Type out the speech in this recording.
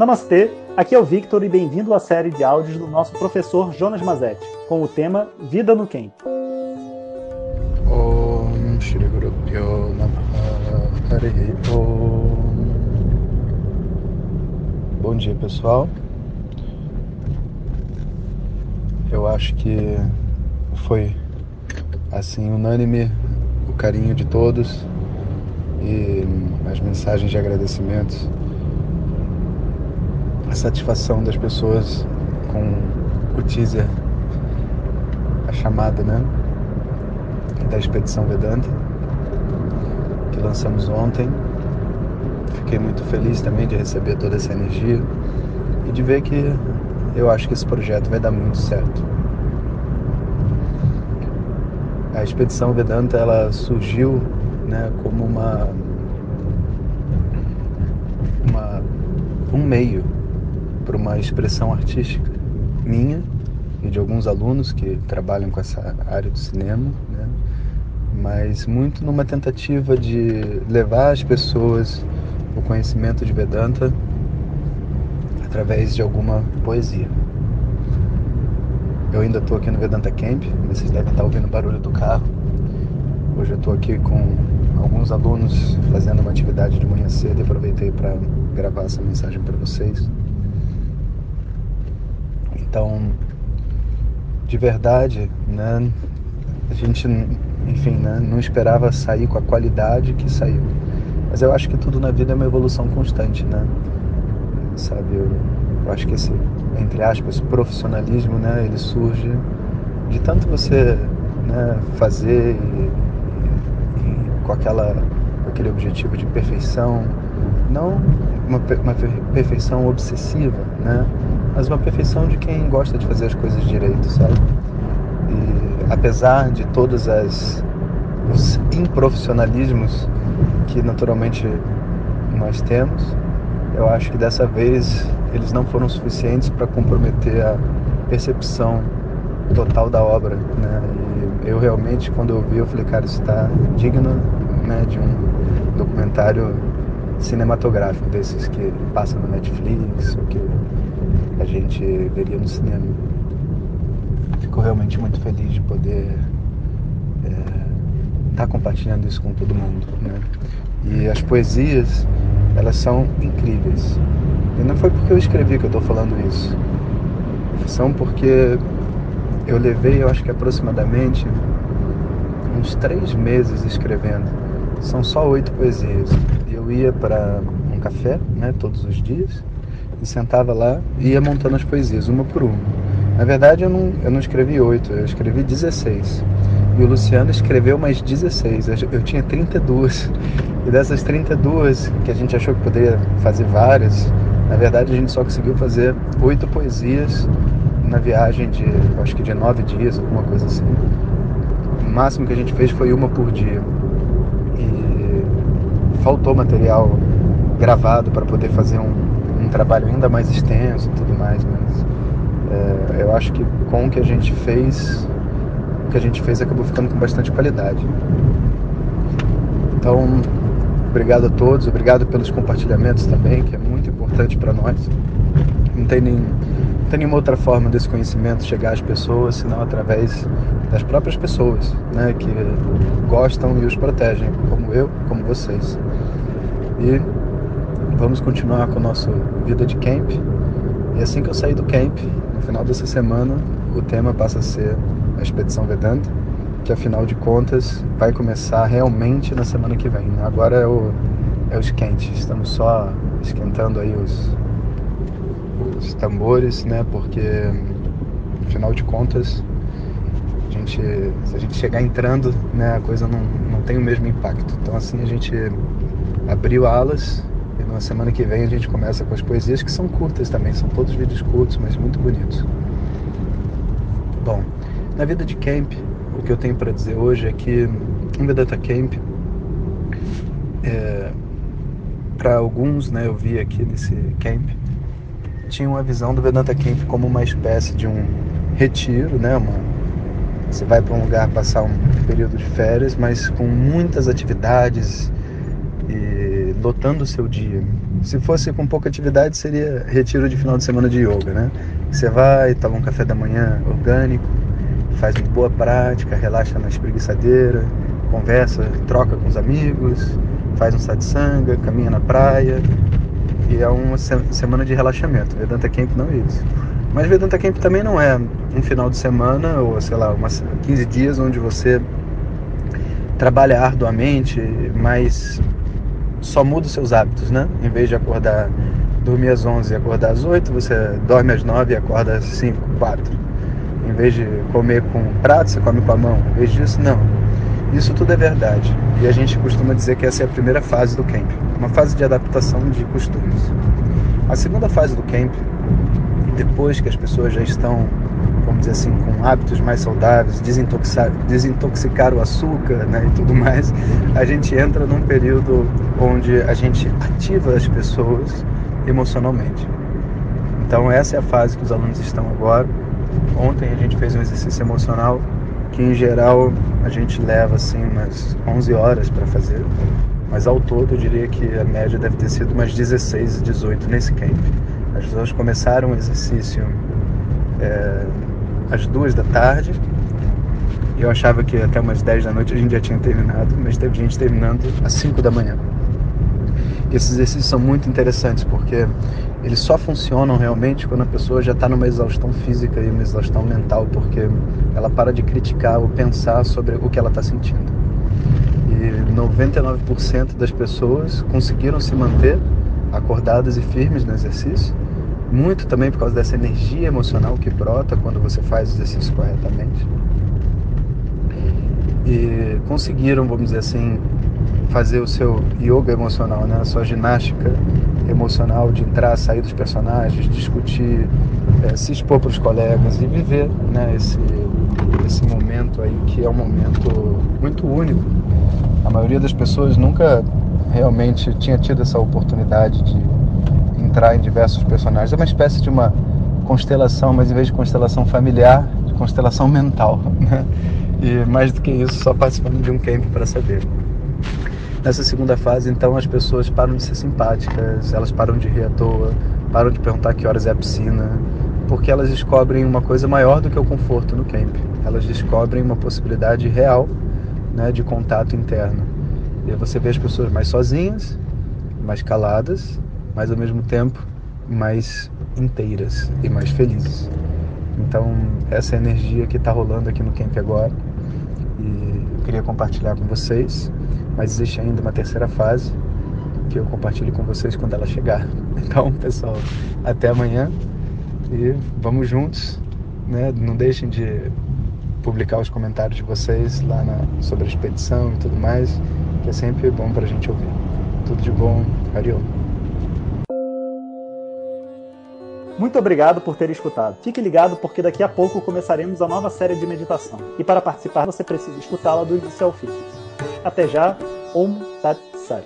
Namastê, aqui é o Victor e bem-vindo à série de áudios do nosso professor Jonas Mazetti, com o tema Vida no Om. Bom dia pessoal. Eu acho que foi assim unânime o carinho de todos e as mensagens de agradecimentos a satisfação das pessoas com o teaser, a chamada, né? Da Expedição Vedanta, que lançamos ontem. Fiquei muito feliz também de receber toda essa energia e de ver que eu acho que esse projeto vai dar muito certo. A Expedição Vedanta ela surgiu né, como uma, uma um meio para uma expressão artística minha e de alguns alunos que trabalham com essa área do cinema, né? mas muito numa tentativa de levar às pessoas o conhecimento de Vedanta através de alguma poesia. Eu ainda estou aqui no Vedanta Camp, vocês devem estar ouvindo o barulho do carro. Hoje eu estou aqui com alguns alunos fazendo uma atividade de manhã cedo e aproveitei para gravar essa mensagem para vocês. Então, de verdade, né, a gente, enfim, né, não esperava sair com a qualidade que saiu. Mas eu acho que tudo na vida é uma evolução constante, né? Sabe, eu, eu acho que esse, entre aspas, profissionalismo, né, ele surge de tanto você né, fazer e, e, com aquela aquele objetivo de perfeição, não uma, uma perfeição obsessiva, né? Mas uma perfeição de quem gosta de fazer as coisas direito, sabe? E apesar de todos as, os improfissionalismos que naturalmente nós temos, eu acho que dessa vez eles não foram suficientes para comprometer a percepção total da obra, né? E eu realmente, quando eu vi, eu falei, cara, isso está digno né, de um documentário cinematográfico desses que passam no Netflix ou que a gente veria no cinema. Fico realmente muito feliz de poder estar é, tá compartilhando isso com todo mundo. Né? E as poesias, elas são incríveis. E não foi porque eu escrevi que eu estou falando isso. São porque eu levei, eu acho que aproximadamente uns três meses escrevendo. São só oito poesias. Eu ia para um café, né, todos os dias, e sentava lá e ia montando as poesias, uma por uma. Na verdade, eu não, eu não escrevi oito, eu escrevi 16. E o Luciano escreveu mais 16. Eu tinha 32. E dessas 32, que a gente achou que poderia fazer várias, na verdade a gente só conseguiu fazer oito poesias na viagem de, acho que de nove dias, alguma coisa assim. O máximo que a gente fez foi uma por dia. E faltou material gravado para poder fazer um, um trabalho ainda mais extenso e tudo mais, mas é, eu acho que com o que a gente fez, o que a gente fez acabou ficando com bastante qualidade. Então, obrigado a todos, obrigado pelos compartilhamentos também, que é muito importante para nós. Não tem, nem, não tem nenhuma outra forma desse conhecimento chegar às pessoas, senão através das próprias pessoas, né, que gostam e os protegem, como eu, como vocês. E vamos continuar com a nossa vida de camp. E assim que eu sair do camp, no final dessa semana, o tema passa a ser a Expedição Vedanta, que afinal de contas vai começar realmente na semana que vem. Né? Agora é o, é o esquente, estamos só esquentando aí os, os tambores, né? Porque afinal de contas, a gente, se a gente chegar entrando, né, a coisa não, não tem o mesmo impacto. Então assim a gente abriu alas na semana que vem a gente começa com as poesias que são curtas também, são todos vídeos curtos, mas muito bonitos. Bom, na vida de camp, o que eu tenho para dizer hoje é que em Vedanta Camp, é, para alguns, né, eu vi aqui nesse camp, tinha uma visão do Vedanta Camp como uma espécie de um retiro, né, uma, você vai para um lugar passar um período de férias, mas com muitas atividades, lotando o seu dia. Se fosse com pouca atividade, seria retiro de final de semana de yoga, né? Você vai, toma um café da manhã orgânico, faz uma boa prática, relaxa na espreguiçadeira, conversa, troca com os amigos, faz um satsanga, caminha na praia. E é uma semana de relaxamento. Vedanta Camp não é isso. Mas Vedanta Camp também não é um final de semana ou, sei lá, umas 15 dias onde você trabalha arduamente, mas só muda os seus hábitos, né? Em vez de acordar, dormir às 11 e acordar às 8, você dorme às 9 e acorda às 5, 4. Em vez de comer com prato, você come com a mão. Em vez disso, não. Isso tudo é verdade. E a gente costuma dizer que essa é a primeira fase do camp, uma fase de adaptação de costumes. A segunda fase do camp, depois que as pessoas já estão vamos dizer assim, com hábitos mais saudáveis, desintoxicar, desintoxicar o açúcar né, e tudo mais, a gente entra num período onde a gente ativa as pessoas emocionalmente. Então essa é a fase que os alunos estão agora. Ontem a gente fez um exercício emocional que em geral a gente leva assim umas 11 horas para fazer, mas ao todo eu diria que a média deve ter sido umas 16, 18 nesse camp. As pessoas começaram o exercício é, às duas da tarde. Eu achava que até umas 10 da noite a gente já tinha terminado, mas teve gente terminando às 5 da manhã. E esses exercícios são muito interessantes porque eles só funcionam realmente quando a pessoa já está numa exaustão física e uma exaustão mental, porque ela para de criticar ou pensar sobre o que ela está sentindo. E 99% das pessoas conseguiram se manter acordadas e firmes no exercício muito também por causa dessa energia emocional que brota quando você faz o exercício corretamente. E conseguiram, vamos dizer assim, fazer o seu yoga emocional, né? a sua ginástica emocional de entrar, sair dos personagens, discutir, é, se expor para os colegas e viver né? esse, esse momento aí que é um momento muito único. A maioria das pessoas nunca realmente tinha tido essa oportunidade de entrar em diversos personagens. É uma espécie de uma constelação, mas em vez de constelação familiar, de constelação mental. Né? E mais do que isso, só participando de um camp para saber. Nessa segunda fase, então, as pessoas param de ser simpáticas, elas param de rir à toa, param de perguntar que horas é a piscina, porque elas descobrem uma coisa maior do que o conforto no camp. Elas descobrem uma possibilidade real né, de contato interno. E aí você vê as pessoas mais sozinhas, mais caladas, mas ao mesmo tempo mais inteiras e mais felizes. Então, essa é a energia que está rolando aqui no camp agora e eu queria compartilhar com vocês, mas existe ainda uma terceira fase que eu compartilho com vocês quando ela chegar. Então, pessoal, até amanhã e vamos juntos, né? Não deixem de publicar os comentários de vocês lá na, sobre a expedição e tudo mais, que é sempre bom para a gente ouvir. Tudo de bom, Ariel. Muito obrigado por ter escutado. Fique ligado porque daqui a pouco começaremos a nova série de meditação. E para participar você precisa escutá-la do início ao. Até já, Om Tat Sat.